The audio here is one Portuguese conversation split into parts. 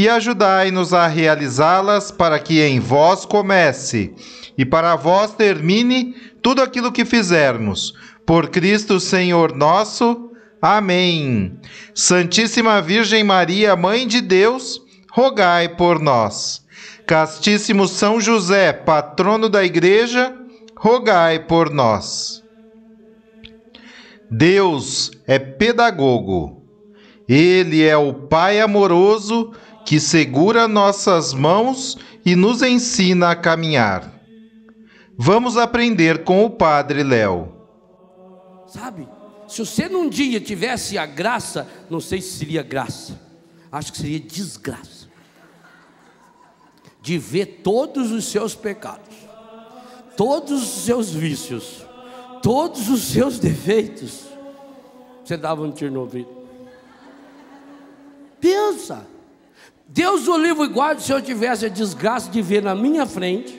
e ajudai-nos a realizá-las para que em vós comece e para vós termine tudo aquilo que fizermos. Por Cristo Senhor nosso. Amém. Santíssima Virgem Maria, Mãe de Deus, rogai por nós. Castíssimo São José, patrono da Igreja, rogai por nós. Deus é pedagogo. Ele é o Pai amoroso que segura nossas mãos e nos ensina a caminhar. Vamos aprender com o Padre Léo. Sabe, se você num dia tivesse a graça, não sei se seria graça, acho que seria desgraça, de ver todos os seus pecados, todos os seus vícios, todos os seus defeitos, você dava um tiro no ouvido. Pensa, Deus o livro e guarde se eu tivesse a desgraça de ver na minha frente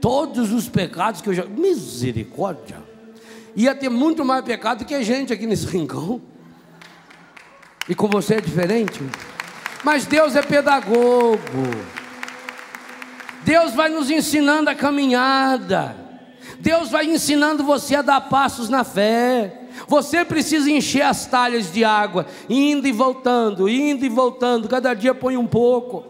todos os pecados que eu já. Misericórdia! Ia ter muito mais pecado que a gente aqui nesse rincão. E com você é diferente. Mas Deus é pedagogo. Deus vai nos ensinando a caminhada. Deus vai ensinando você a dar passos na fé. Você precisa encher as talhas de água, indo e voltando, indo e voltando, cada dia põe um pouco.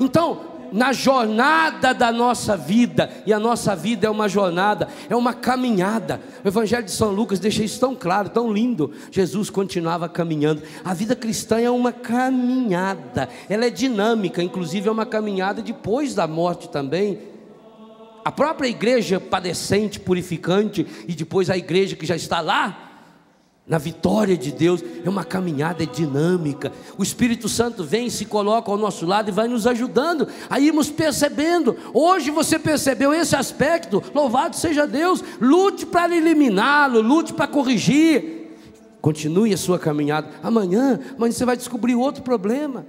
Então, na jornada da nossa vida, e a nossa vida é uma jornada, é uma caminhada. O Evangelho de São Lucas deixa isso tão claro, tão lindo. Jesus continuava caminhando. A vida cristã é uma caminhada, ela é dinâmica, inclusive é uma caminhada depois da morte também. A própria igreja padecente, purificante, e depois a igreja que já está lá, na vitória de Deus, é uma caminhada dinâmica. O Espírito Santo vem se coloca ao nosso lado e vai nos ajudando a irmos percebendo. Hoje você percebeu esse aspecto, louvado seja Deus. Lute para eliminá-lo, lute para corrigir. Continue a sua caminhada. Amanhã, amanhã você vai descobrir outro problema.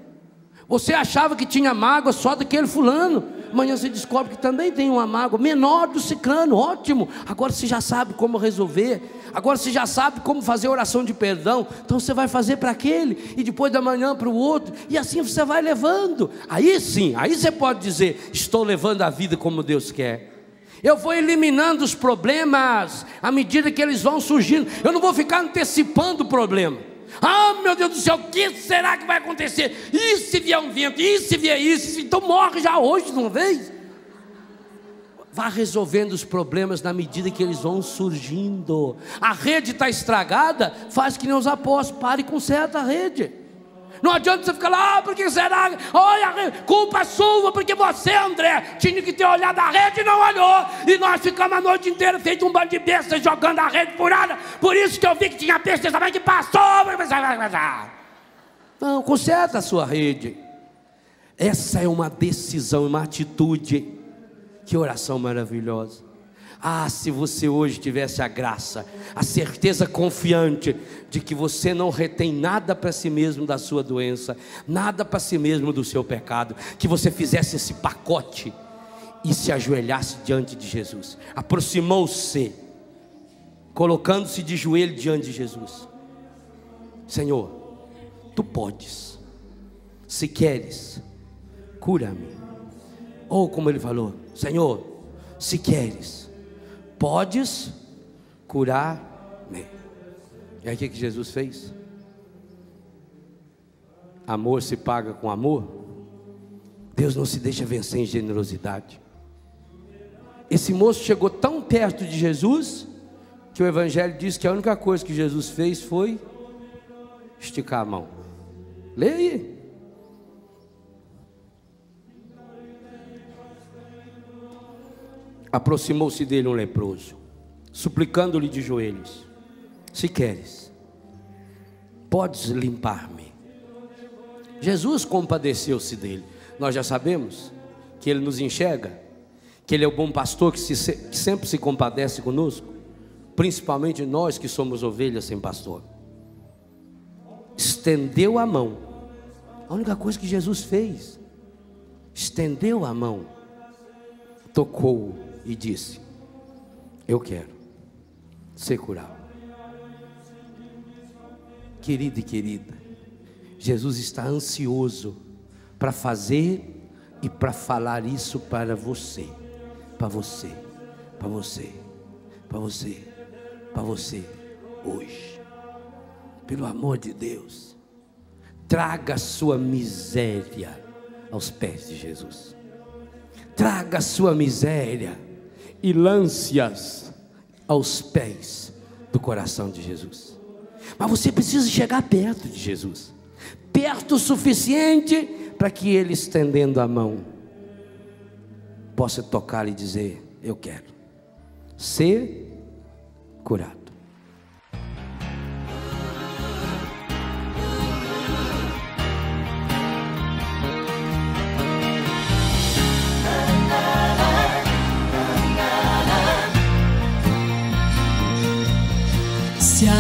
Você achava que tinha mágoa só daquele fulano. Amanhã você descobre que também tem uma mágoa menor do ciclano. Ótimo. Agora você já sabe como resolver. Agora você já sabe como fazer oração de perdão. Então você vai fazer para aquele e depois da manhã para o outro. E assim você vai levando. Aí sim, aí você pode dizer: estou levando a vida como Deus quer. Eu vou eliminando os problemas à medida que eles vão surgindo. Eu não vou ficar antecipando o problema. Ah, meu Deus do céu, o que será que vai acontecer? E se vier um vento? E se vier isso? Então morre já hoje de uma vez. Vá resolvendo os problemas na medida que eles vão surgindo. A rede está estragada, faz que nem os apóstolos, pare com certa rede. Não adianta você ficar lá, ah, porque será? Olha, culpa sua, porque você, André, tinha que ter olhado a rede e não olhou. E nós ficamos a noite inteira feito um bando de bestas jogando a rede furada. Por isso que eu vi que tinha peixe também que passou. Não, conserta a sua rede. Essa é uma decisão, uma atitude. Que oração maravilhosa. Ah, se você hoje tivesse a graça, a certeza confiante de que você não retém nada para si mesmo da sua doença, nada para si mesmo do seu pecado, que você fizesse esse pacote e se ajoelhasse diante de Jesus, aproximou-se, colocando-se de joelho diante de Jesus. Senhor, tu podes, se queres, cura-me. Ou como ele falou, Senhor, se queres, podes curar-me. E aí o que Jesus fez? Amor se paga com amor. Deus não se deixa vencer em generosidade. Esse moço chegou tão perto de Jesus que o Evangelho diz que a única coisa que Jesus fez foi esticar a mão. Leia aí. Aproximou-se dele um leproso, suplicando-lhe de joelhos: Se queres, podes limpar-me. Jesus compadeceu-se dele. Nós já sabemos que ele nos enxerga, que ele é o bom pastor que, se, que sempre se compadece conosco, principalmente nós que somos ovelhas sem pastor. Estendeu a mão. A única coisa que Jesus fez, estendeu a mão, tocou e disse: Eu quero ser curado. Querido e querida, Jesus está ansioso para fazer e para falar isso para você, para você, para você, para você, para você hoje. Pelo amor de Deus, traga a sua miséria aos pés de Jesus. Traga a sua miséria e lance-as aos pés do coração de Jesus. Mas você precisa chegar perto de Jesus perto o suficiente para que ele, estendendo a mão, possa tocar e dizer: Eu quero ser curado.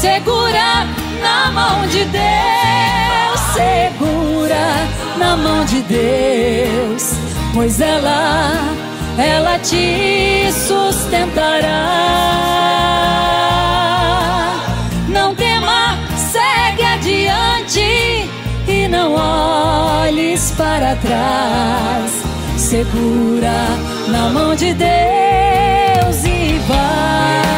segura na mão de Deus, segura na mão de Deus, pois ela, ela te sustentará. Não tema, segue adiante e não olhes para trás. Segura na mão de Deus e vai.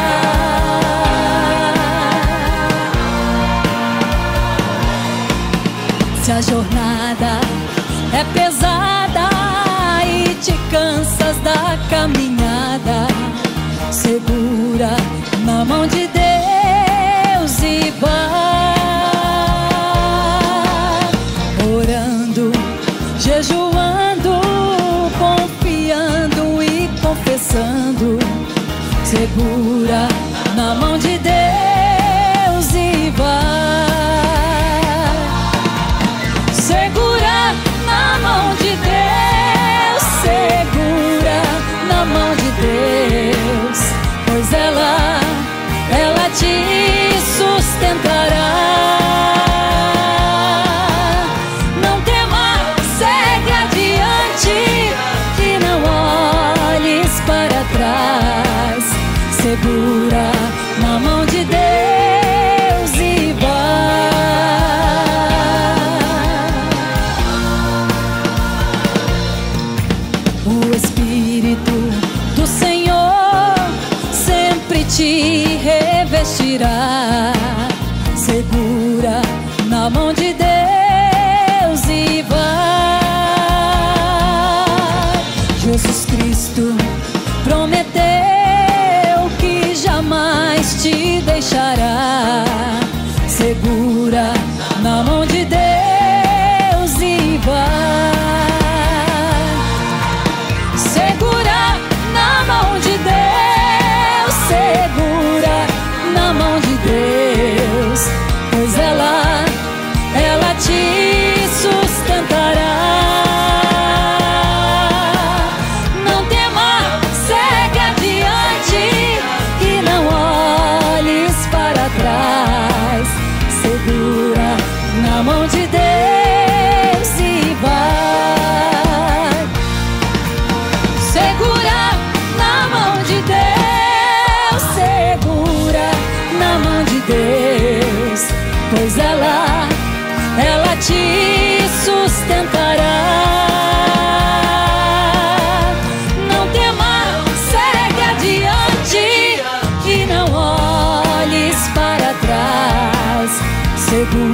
Caminhada, segura na mão de te sustentar.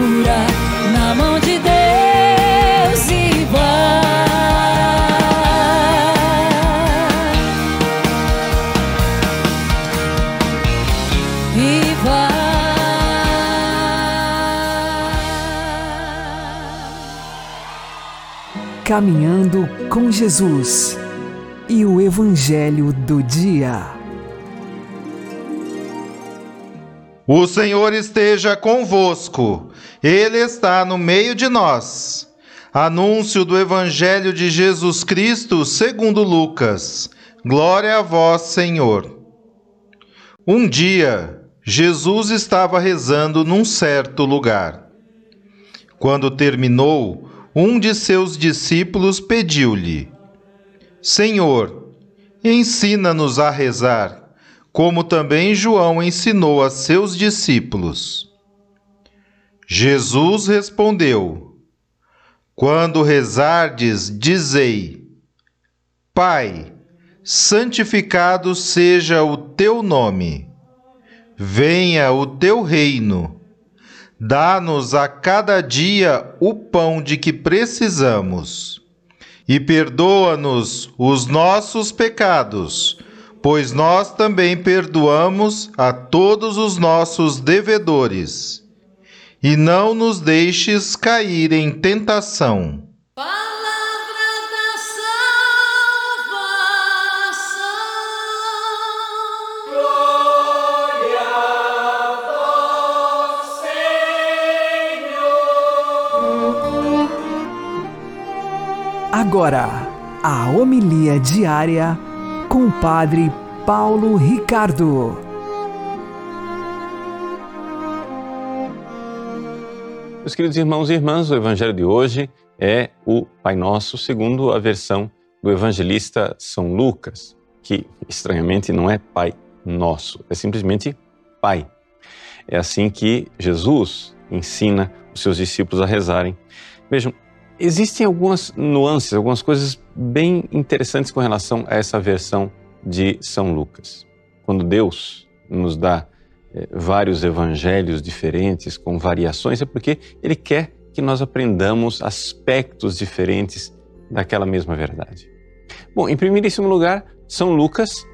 Segura na mão de Deus e vai. E vai. Caminhando com Jesus e o Evangelho do Dia. O Senhor esteja convosco, Ele está no meio de nós. Anúncio do Evangelho de Jesus Cristo segundo Lucas. Glória a vós, Senhor. Um dia, Jesus estava rezando num certo lugar. Quando terminou, um de seus discípulos pediu-lhe: Senhor, ensina-nos a rezar como também João ensinou a seus discípulos. Jesus respondeu: Quando rezardes, dizei: Pai, santificado seja o teu nome. Venha o teu reino. Dá-nos a cada dia o pão de que precisamos. E perdoa-nos os nossos pecados pois nós também perdoamos a todos os nossos devedores. E não nos deixes cair em tentação. Palavra da salvação. Agora, a homilia diária com o Padre Paulo Ricardo. Meus queridos irmãos e irmãs, o evangelho de hoje é o Pai Nosso, segundo a versão do evangelista São Lucas, que estranhamente não é Pai Nosso, é simplesmente Pai. É assim que Jesus ensina os seus discípulos a rezarem. Vejam, existem algumas nuances, algumas coisas bem interessantes com relação a essa versão de São Lucas. Quando Deus nos dá vários evangelhos diferentes, com variações, é porque Ele quer que nós aprendamos aspectos diferentes daquela mesma verdade. Bom, em primeiríssimo lugar, São Lucas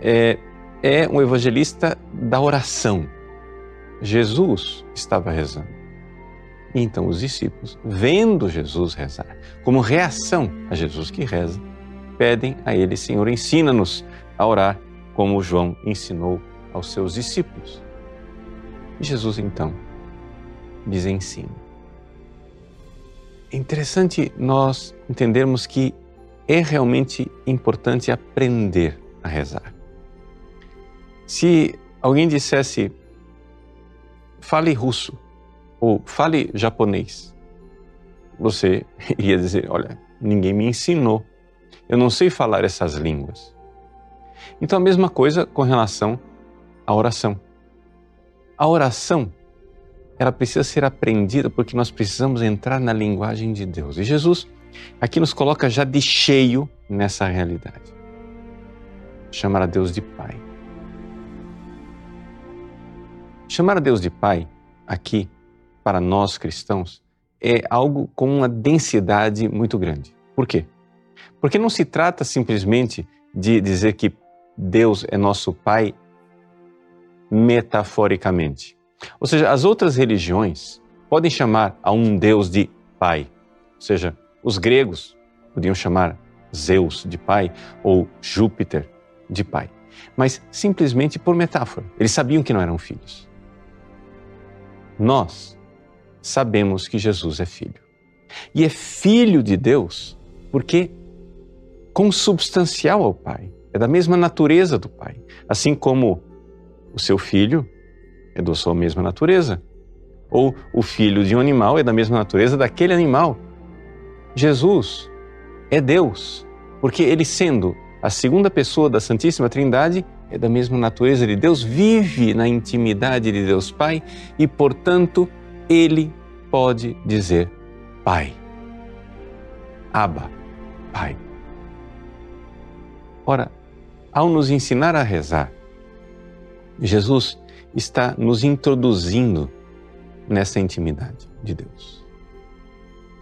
é, é um evangelista da oração. Jesus estava rezando. E então os discípulos, vendo Jesus rezar, como reação a Jesus que reza, pedem a ele, Senhor, ensina-nos a orar como João ensinou aos seus discípulos. Jesus então lhes ensina. É interessante nós entendermos que é realmente importante aprender a rezar. Se alguém dissesse, fale russo ou fale japonês, você iria dizer: Olha, ninguém me ensinou, eu não sei falar essas línguas. Então, a mesma coisa com relação à oração. A oração, ela precisa ser aprendida porque nós precisamos entrar na linguagem de Deus. E Jesus aqui nos coloca já de cheio nessa realidade. Chamar a Deus de Pai. Chamar a Deus de Pai, aqui, para nós cristãos, é algo com uma densidade muito grande. Por quê? Porque não se trata simplesmente de dizer que Deus é nosso Pai metaforicamente. Ou seja, as outras religiões podem chamar a um Deus de Pai. Ou seja, os gregos podiam chamar Zeus de Pai ou Júpiter de Pai. Mas simplesmente por metáfora. Eles sabiam que não eram filhos. Nós sabemos que Jesus é filho. E é filho de Deus porque consubstancial ao Pai, é da mesma natureza do Pai. Assim como o seu filho é da sua mesma natureza, ou o filho de um animal é da mesma natureza daquele animal. Jesus é Deus, porque ele sendo a segunda pessoa da Santíssima Trindade, é da mesma natureza de Deus, vive na intimidade de Deus Pai e, portanto, ele pode dizer Pai. Abba, Pai. Ora, ao nos ensinar a rezar, Jesus está nos introduzindo nessa intimidade de Deus.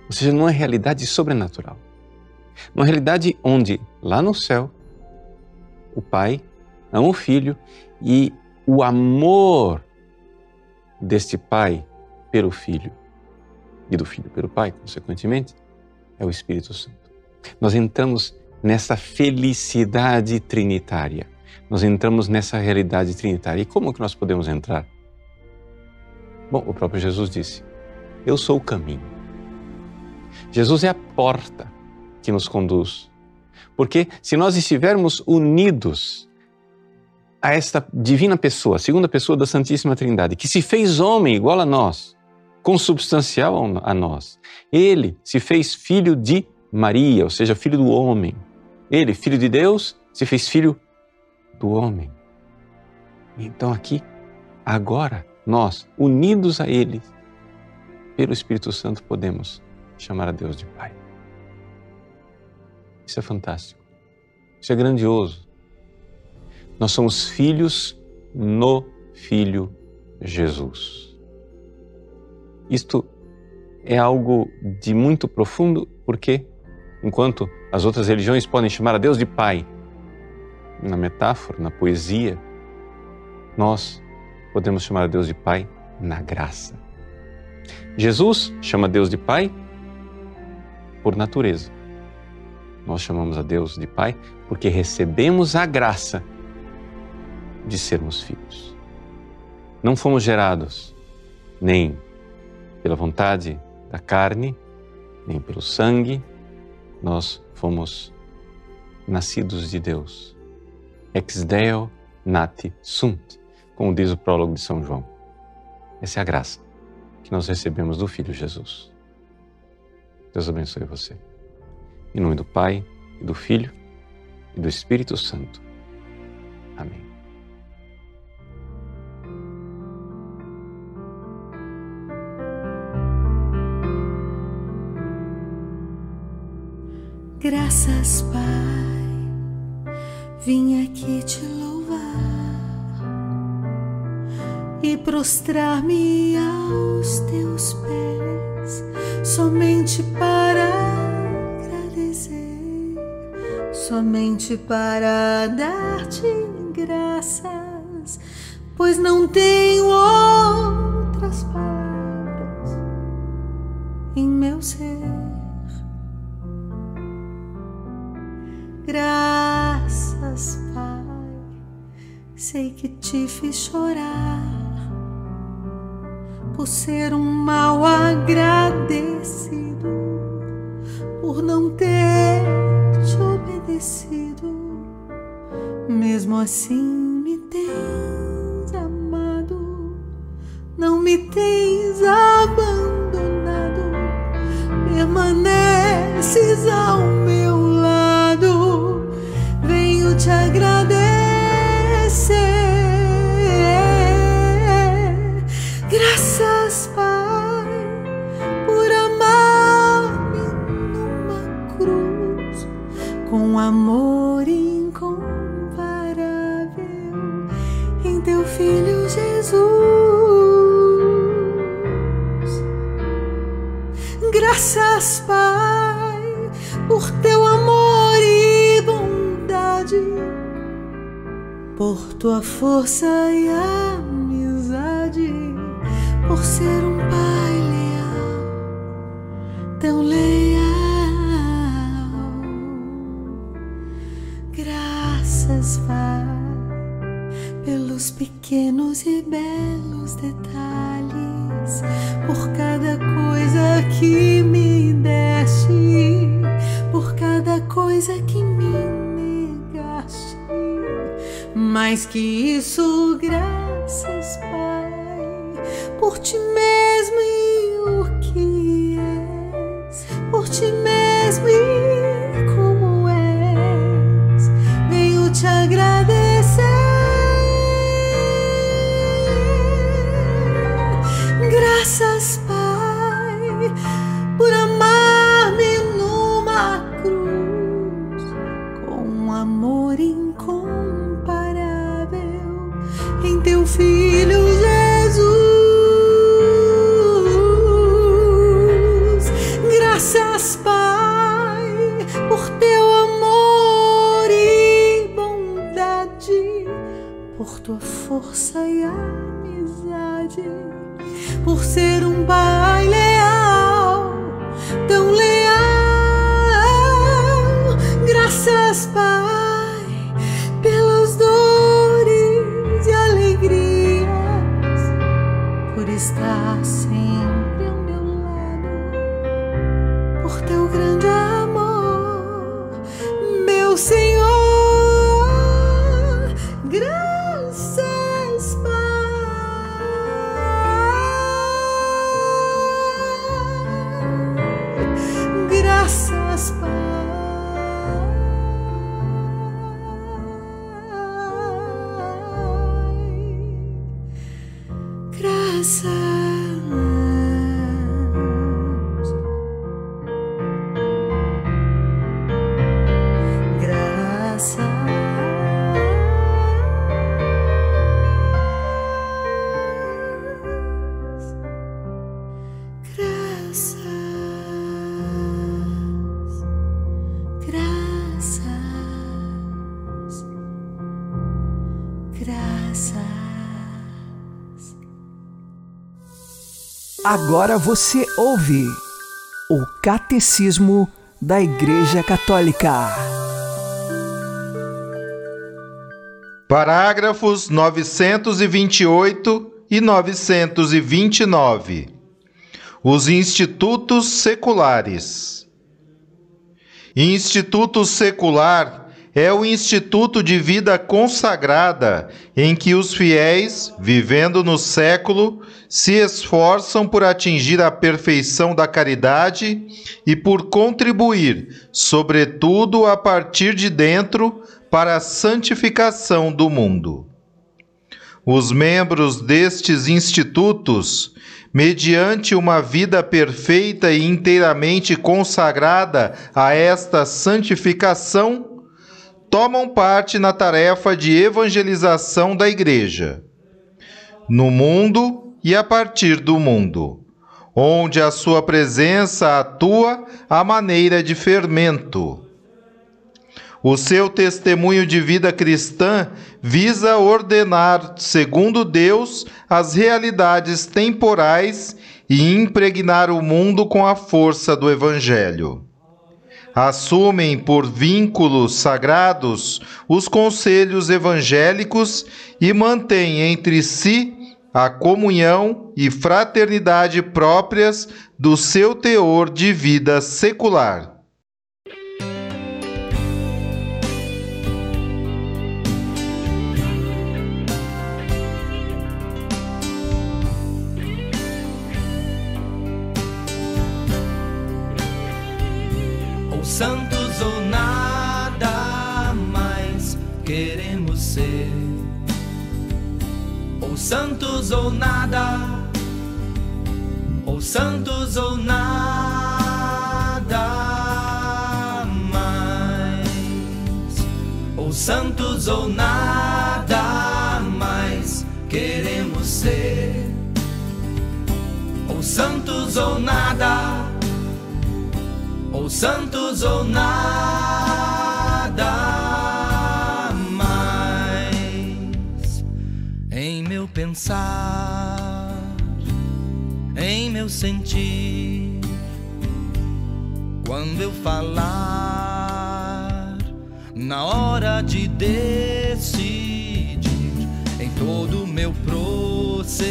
Ou seja, numa realidade sobrenatural. Numa realidade onde, lá no céu, o Pai ama o Filho e o amor deste Pai pelo Filho e do Filho pelo Pai, consequentemente, é o Espírito Santo. Nós entramos nessa felicidade trinitária. Nós entramos nessa realidade trinitária. E como que nós podemos entrar? Bom, o próprio Jesus disse: Eu sou o caminho. Jesus é a porta que nos conduz. Porque se nós estivermos unidos a esta divina pessoa, a segunda pessoa da Santíssima Trindade, que se fez homem igual a nós, consubstancial a nós, ele se fez filho de Maria, ou seja, filho do homem. Ele, filho de Deus, se fez filho do homem. Então aqui, agora, nós, unidos a Ele, pelo Espírito Santo, podemos chamar a Deus de Pai. Isso é fantástico. Isso é grandioso. Nós somos filhos no Filho Jesus. Isto é algo de muito profundo, porque enquanto as outras religiões podem chamar a Deus de Pai, na metáfora, na poesia, nós podemos chamar a Deus de Pai na graça. Jesus chama Deus de Pai por natureza. Nós chamamos a Deus de Pai porque recebemos a graça de sermos filhos. Não fomos gerados nem pela vontade da carne, nem pelo sangue, nós fomos nascidos de Deus. Ex Deo nati sunt, como diz o prólogo de São João. Essa é a graça que nós recebemos do Filho Jesus. Deus abençoe você. Em nome do Pai, e do Filho e do Espírito Santo. Amém. Graças, Pai, vim aqui te louvar e prostrar-me aos teus pés, somente para agradecer, somente para dar-te graças, pois não tenho outras palavras em meu ser. Graças, sei que te fiz chorar por ser um mal agradecido, por não ter te obedecido. Mesmo assim, me tens amado, não me tens abandonado, permaneces ao meu lado. Venho te agradecer. Tua força e amizade, por ser um Pai leal, tão leal. Graças, Pai, pelos pequenos e belos detalhes, por cada coisa que me deste, por cada coisa que me Mais que isso, graças, Pai, por ti mesmo Agora você ouve o Catecismo da Igreja Católica. Parágrafos 928 e 929. Os institutos seculares. Instituto secular é o instituto de vida consagrada em que os fiéis, vivendo no século, se esforçam por atingir a perfeição da caridade e por contribuir, sobretudo a partir de dentro, para a santificação do mundo. Os membros destes institutos, mediante uma vida perfeita e inteiramente consagrada a esta santificação, tomam parte na tarefa de evangelização da Igreja, no mundo e a partir do mundo, onde a sua presença atua à maneira de fermento. O seu testemunho de vida cristã visa ordenar, segundo Deus, as realidades temporais e impregnar o mundo com a força do Evangelho. Assumem por vínculos sagrados os conselhos evangélicos e mantêm entre si a comunhão e fraternidade próprias do seu teor de vida secular. Ou nada, ou santos ou nada mais, ou santos ou nada mais queremos ser, ou santos ou nada ou santos ou nada pensar, em meu sentir, quando eu falar, na hora de decidir, em todo meu proceder,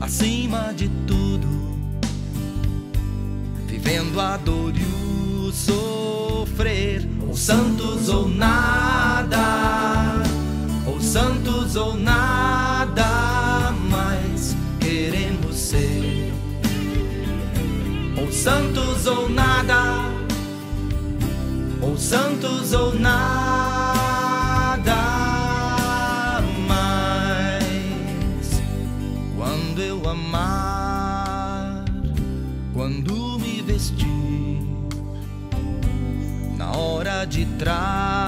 acima de tudo vivendo a dor e o sofrer, ou santos ou nada, santos ou nada mais queremos ser, ou santos ou nada, ou santos ou nada mais, quando eu amar, quando me vestir, na hora de trabalhar,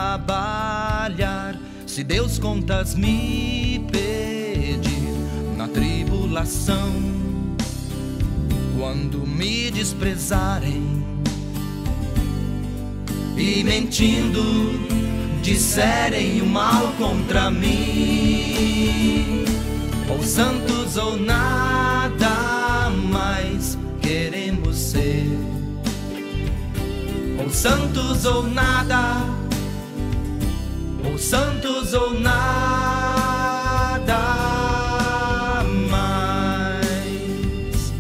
se Deus contas me pedir, na tribulação, quando me desprezarem e mentindo disserem o mal contra mim, ou santos ou nada mais queremos ser. Ou santos ou nada, ou santos ou nada mais.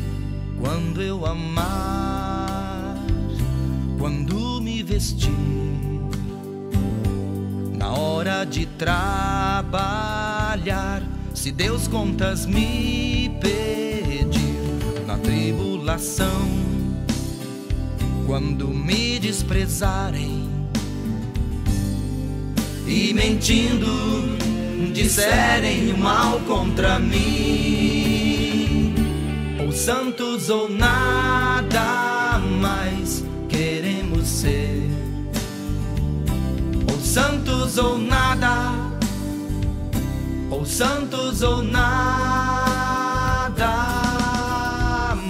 Quando eu amar, quando me vestir, na hora de trabalhar, se Deus contas me pedir na tribulação, quando me desprezarem e mentindo disserem mal contra mim, ou santos ou nada mais queremos ser, ou santos ou nada, ou santos ou nada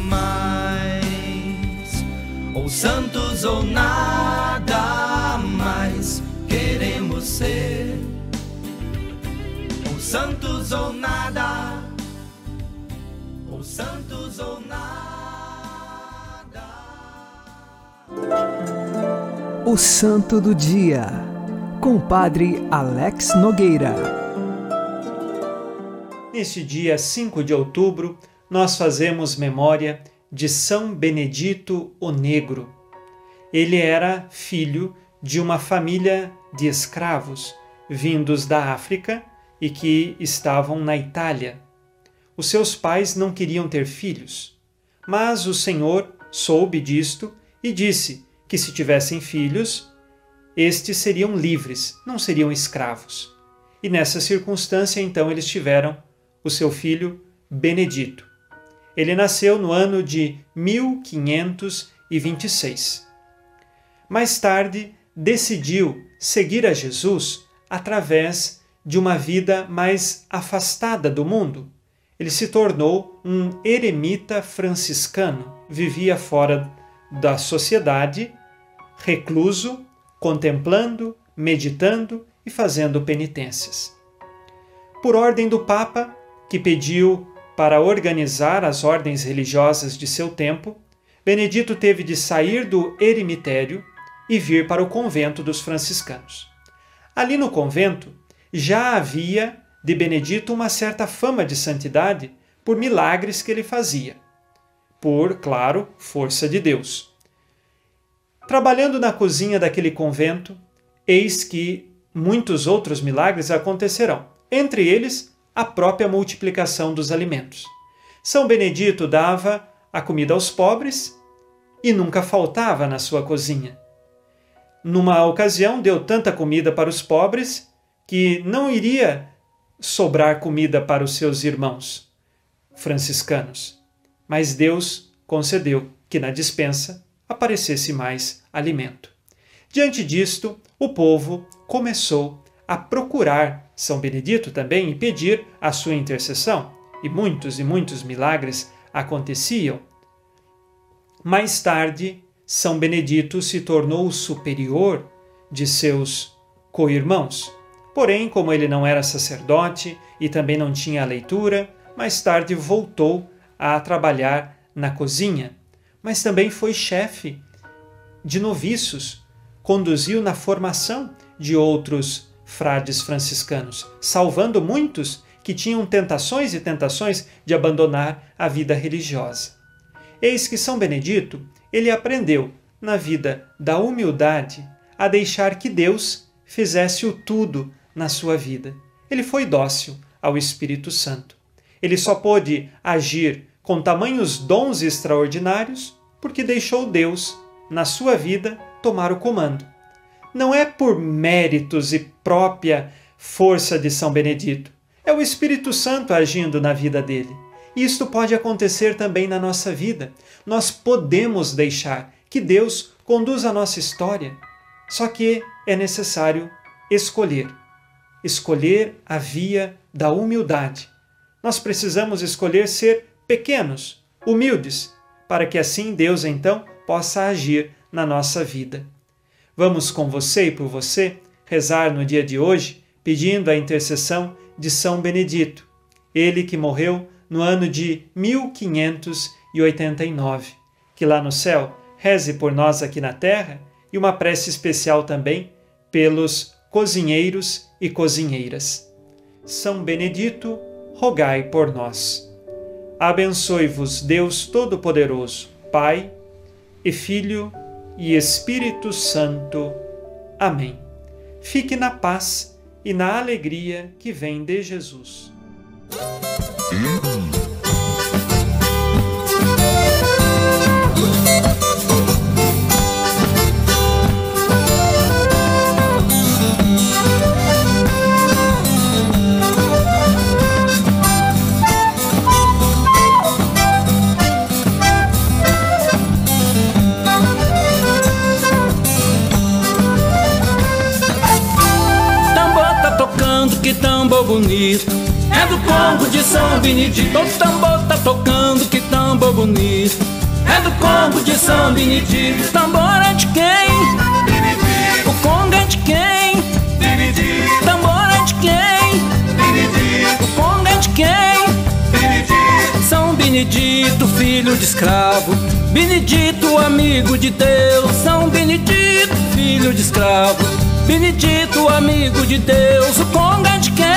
mais, ou santos ou nada ser, ou santos ou nada, ou santos ou nada. O Santo do Dia, com o Padre Alex Nogueira. Neste dia 5 de outubro, nós fazemos memória de São Benedito o Negro. Ele era filho de uma família de escravos vindos da África e que estavam na Itália. Os seus pais não queriam ter filhos, mas o Senhor soube disto e disse que se tivessem filhos, estes seriam livres, não seriam escravos. E nessa circunstância, então, eles tiveram o seu filho Benedito. Ele nasceu no ano de 1526. Mais tarde, decidiu seguir a Jesus através de uma vida mais afastada do mundo. Ele se tornou um eremita franciscano, vivia fora da sociedade, recluso, contemplando, meditando e fazendo penitências. Por ordem do Papa, que pediu para organizar as ordens religiosas de seu tempo, Benedito teve de sair do eremitério e vir para o convento dos franciscanos. Ali no convento já havia de Benedito uma certa fama de santidade por milagres que ele fazia, por, claro, força de Deus. Trabalhando na cozinha daquele convento, eis que muitos outros milagres acontecerão, entre eles a própria multiplicação dos alimentos. São Benedito dava a comida aos pobres e nunca faltava na sua cozinha. Numa ocasião, deu tanta comida para os pobres que não iria sobrar comida para os seus irmãos franciscanos. Mas Deus concedeu que na dispensa aparecesse mais alimento. Diante disto, o povo começou a procurar São Benedito também e pedir a sua intercessão, e muitos e muitos milagres aconteciam. Mais tarde, São Benedito se tornou superior de seus co-irmãos. Porém, como ele não era sacerdote e também não tinha a leitura, mais tarde voltou a trabalhar na cozinha, mas também foi chefe de noviços, conduziu na formação de outros frades franciscanos, salvando muitos que tinham tentações e tentações de abandonar a vida religiosa. Eis que São Benedito, ele aprendeu na vida da humildade a deixar que Deus fizesse o tudo na sua vida. Ele foi dócil ao Espírito Santo. Ele só pôde agir com tamanhos dons extraordinários porque deixou Deus, na sua vida, tomar o comando. Não é por méritos e própria força de São Benedito, é o Espírito Santo agindo na vida dele. Isto pode acontecer também na nossa vida. Nós podemos deixar que Deus conduza a nossa história, só que é necessário escolher. Escolher a via da humildade. Nós precisamos escolher ser pequenos, humildes, para que assim Deus então possa agir na nossa vida. Vamos com você e por você rezar no dia de hoje, pedindo a intercessão de São Benedito, ele que morreu no ano de 1589. Que lá no céu reze por nós aqui na terra e uma prece especial também pelos cozinheiros e cozinheiras. São Benedito, rogai por nós. Abençoe-vos Deus Todo-Poderoso, Pai e Filho e Espírito Santo. Amém. Fique na paz e na alegria que vem de Jesus. É do Congo de São Benedito O tambor tá tocando, que tambor bonito É do Congo de São Benedito O tambor é de quem? Benedito. O Congo é de quem? Benedito. O tambor é de quem? Benedito. O Congo é de quem? São Benedito, filho de escravo Benedito, amigo de Deus São Benedito, filho de escravo Benedito, amigo de Deus, o Conga é de quem?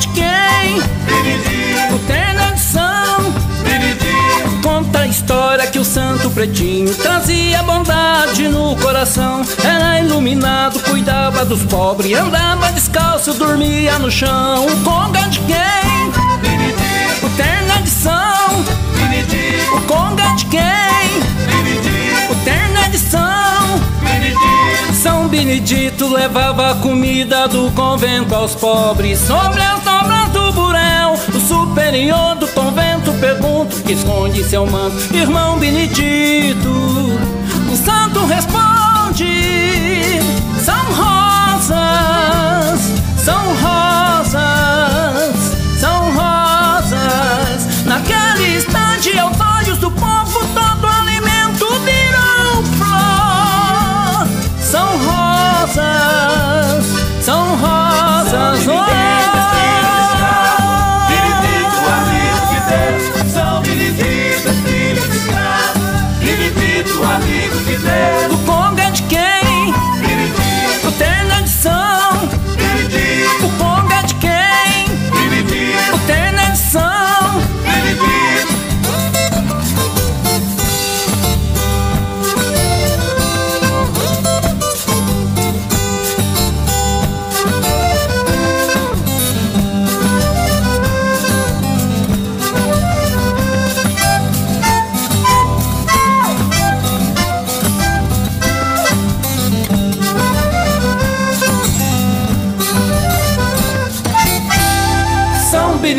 De quem? Benedito. O. Benedito. Conta a história que o santo pretinho trazia bondade no coração. Era iluminado, cuidava dos pobres, andava descalço, dormia no chão. O Conga de quem? Benedito. O. Benedito. O Conga de quem? Benedito. Levava comida do convento aos pobres Sobre as obras do burel O superior do convento pergunta que esconde seu manto Irmão Benedito O santo responde São rosas São rosas São rosas Naquele instante aos olhos rosas,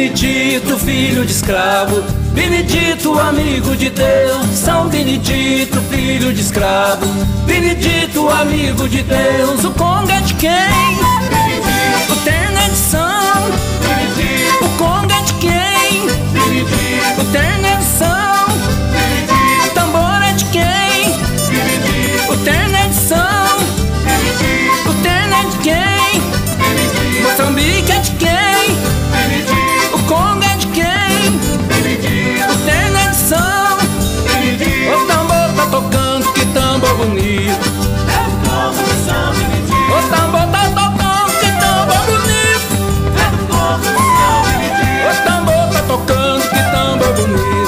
Benedito, filho de escravo. Benedito, amigo de Deus. São Benedito, filho de escravo. Benedito, amigo de Deus. O Congo é de quem? O terno é de São. Que bonito. É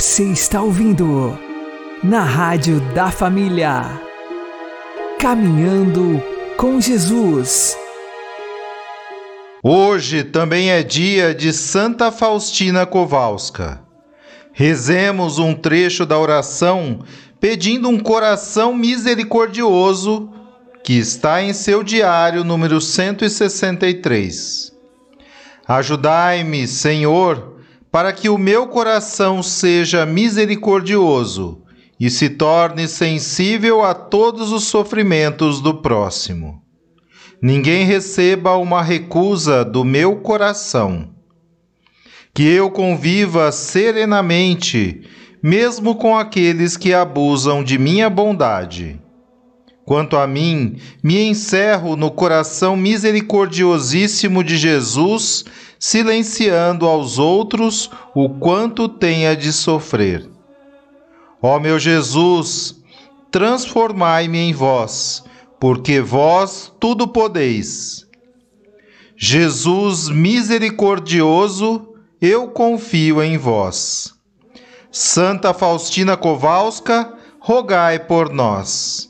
Você está ouvindo na Rádio da Família. Caminhando com Jesus. Hoje também é dia de Santa Faustina Kowalska. Rezemos um trecho da oração pedindo um coração misericordioso que está em seu diário número 163. Ajudai-me, Senhor, para que o meu coração seja misericordioso e se torne sensível a todos os sofrimentos do próximo. Ninguém receba uma recusa do meu coração. Que eu conviva serenamente, mesmo com aqueles que abusam de minha bondade. Quanto a mim, me encerro no coração misericordiosíssimo de Jesus, silenciando aos outros o quanto tenha de sofrer. Ó meu Jesus, transformai-me em vós, porque vós tudo podeis. Jesus misericordioso, eu confio em vós. Santa Faustina Kowalska, rogai por nós.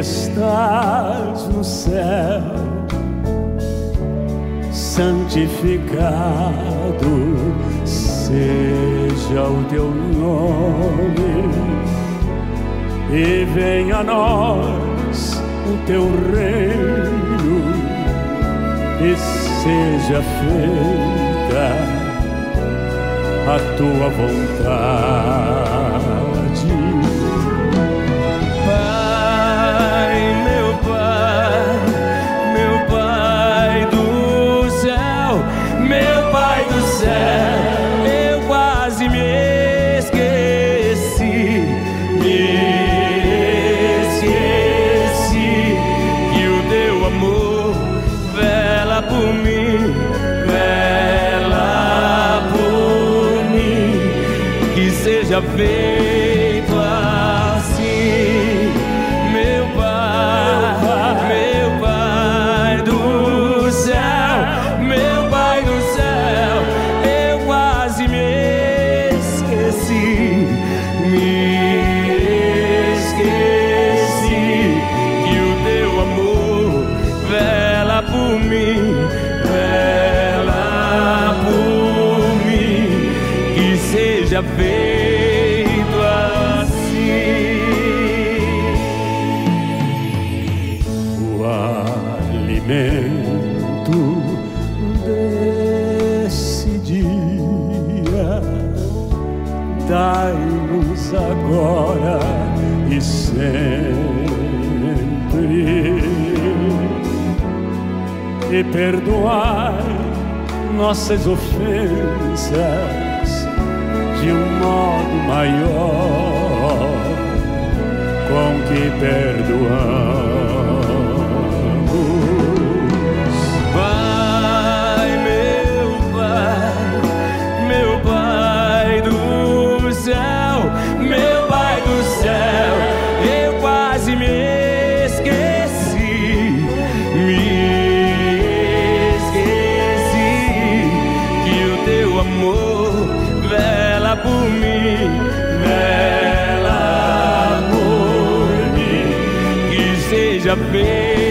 Estás no céu, santificado seja o teu nome, e venha a nós o teu reino, e seja feita a tua vontade seja feito ofensas seja feito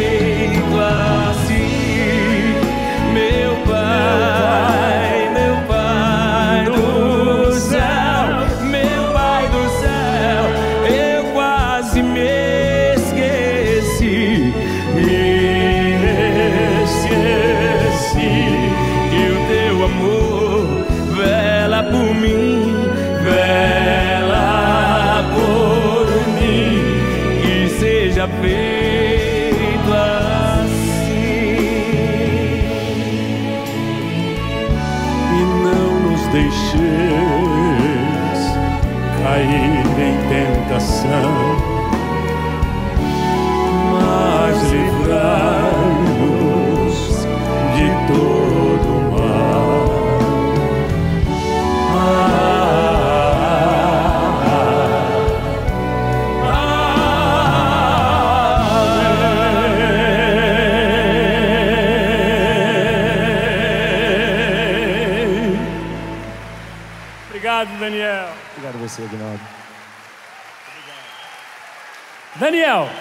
Daniel.